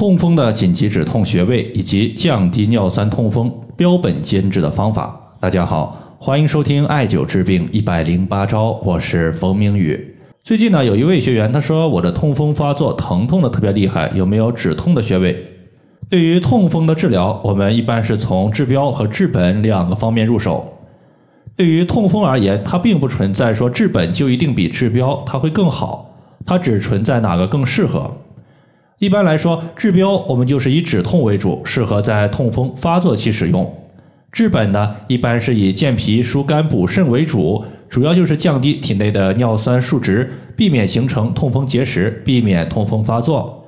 痛风的紧急止痛穴位以及降低尿酸痛风标本兼治的方法。大家好，欢迎收听艾灸治病一百零八招，我是冯明宇。最近呢，有一位学员他说我的痛风发作，疼痛的特别厉害，有没有止痛的穴位？对于痛风的治疗，我们一般是从治标和治本两个方面入手。对于痛风而言，它并不存在说治本就一定比治标它会更好，它只存在哪个更适合。一般来说，治标我们就是以止痛为主，适合在痛风发作期使用；治本呢，一般是以健脾疏肝补肾为主，主要就是降低体内的尿酸数值，避免形成痛风结石，避免痛风发作。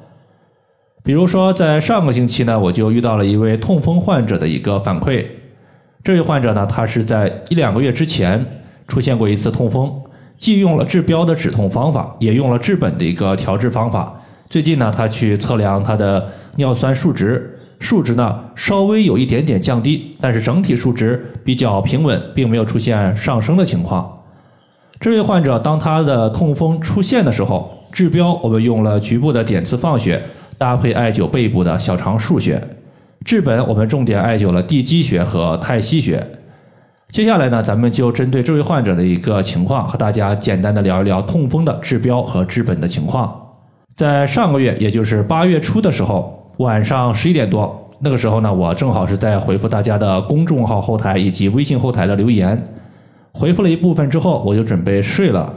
比如说，在上个星期呢，我就遇到了一位痛风患者的一个反馈。这位患者呢，他是在一两个月之前出现过一次痛风，既用了治标的止痛方法，也用了治本的一个调治方法。最近呢，他去测量他的尿酸数值，数值呢稍微有一点点降低，但是整体数值比较平稳，并没有出现上升的情况。这位患者当他的痛风出现的时候，治标我们用了局部的点刺放血，搭配艾灸背部的小肠腧穴；治本我们重点艾灸了地基穴和太溪穴。接下来呢，咱们就针对这位患者的一个情况，和大家简单的聊一聊痛风的治标和治本的情况。在上个月，也就是八月初的时候，晚上十一点多，那个时候呢，我正好是在回复大家的公众号后台以及微信后台的留言，回复了一部分之后，我就准备睡了。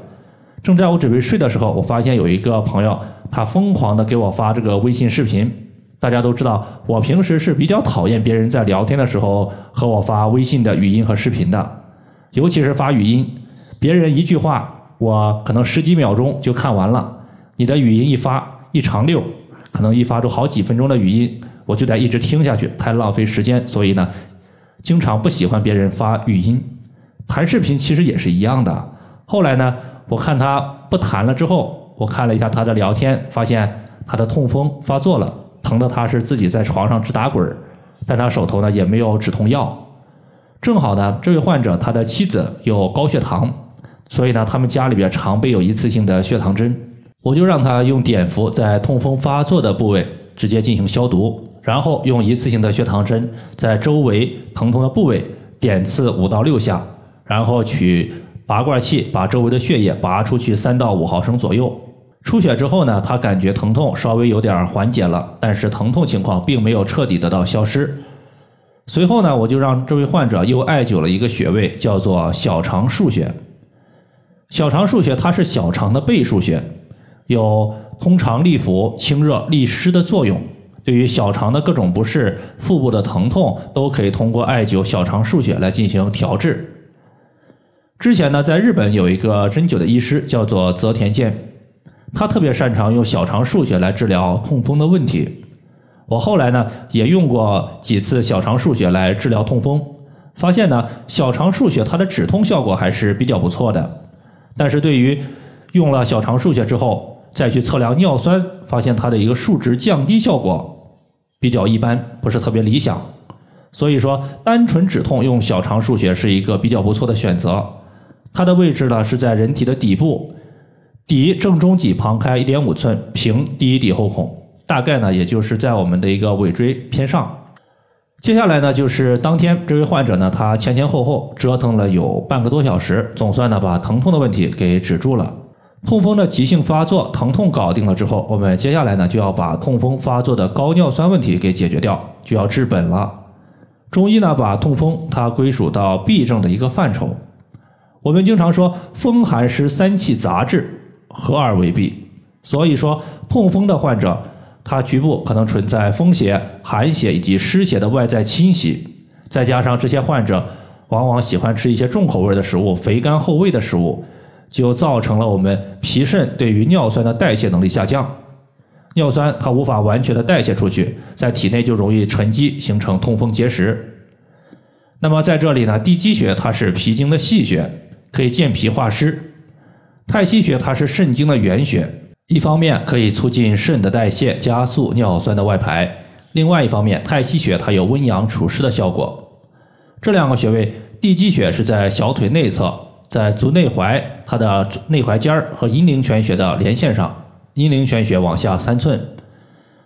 正在我准备睡的时候，我发现有一个朋友，他疯狂的给我发这个微信视频。大家都知道，我平时是比较讨厌别人在聊天的时候和我发微信的语音和视频的，尤其是发语音，别人一句话，我可能十几秒钟就看完了。你的语音一发一长溜，可能一发出好几分钟的语音，我就得一直听下去，太浪费时间。所以呢，经常不喜欢别人发语音。谈视频其实也是一样的。后来呢，我看他不谈了之后，我看了一下他的聊天，发现他的痛风发作了，疼的他是自己在床上直打滚儿，但他手头呢也没有止痛药。正好呢，这位患者他的妻子有高血糖，所以呢，他们家里边常备有一次性的血糖针。我就让他用碘伏在痛风发作的部位直接进行消毒，然后用一次性的血糖针在周围疼痛的部位点刺五到六下，然后取拔罐器把周围的血液拔出去三到五毫升左右。出血之后呢，他感觉疼痛稍微有点缓解了，但是疼痛情况并没有彻底得到消失。随后呢，我就让这位患者又艾灸了一个穴位，叫做小肠腧穴。小肠腧穴它是小肠的背腧穴。有通肠利腑、清热利湿的作用。对于小肠的各种不适、腹部的疼痛，都可以通过艾灸小肠腧穴来进行调治。之前呢，在日本有一个针灸的医师叫做泽田健，他特别擅长用小肠腧穴来治疗痛风的问题。我后来呢，也用过几次小肠腧穴来治疗痛风，发现呢，小肠腧穴它的止痛效果还是比较不错的。但是对于用了小肠腧穴之后，再去测量尿酸，发现它的一个数值降低效果比较一般，不是特别理想。所以说，单纯止痛用小肠腧穴是一个比较不错的选择。它的位置呢是在人体的底部，底正中脊旁开一点五寸，平第一底后孔，大概呢也就是在我们的一个尾椎偏上。接下来呢就是当天这位患者呢，他前前后后折腾了有半个多小时，总算呢把疼痛的问题给止住了。痛风的急性发作，疼痛搞定了之后，我们接下来呢就要把痛风发作的高尿酸问题给解决掉，就要治本了。中医呢把痛风它归属到痹症的一个范畴。我们经常说风寒湿三气杂治，合而为痹。所以说痛风的患者，他局部可能存在风邪、寒邪以及湿邪的外在侵袭，再加上这些患者往往喜欢吃一些重口味的食物、肥甘厚味的食物。就造成了我们脾肾对于尿酸的代谢能力下降，尿酸它无法完全的代谢出去，在体内就容易沉积形成痛风结石。那么在这里呢，地基穴它是脾经的细穴，可以健脾化湿；太溪穴它是肾经的原穴，一方面可以促进肾的代谢，加速尿酸的外排；另外一方面，太溪穴它有温阳除湿的效果。这两个穴位，地基穴是在小腿内侧。在足内踝，它的内踝尖儿和阴陵泉穴的连线上，阴陵泉穴往下三寸；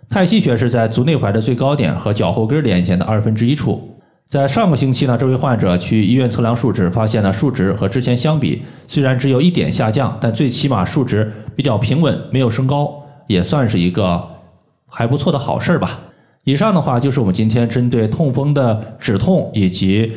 太溪穴是在足内踝的最高点和脚后跟连线的二分之一处。在上个星期呢，这位患者去医院测量数值，发现呢数值和之前相比，虽然只有一点下降，但最起码数值比较平稳，没有升高，也算是一个还不错的好事儿吧。以上的话就是我们今天针对痛风的止痛以及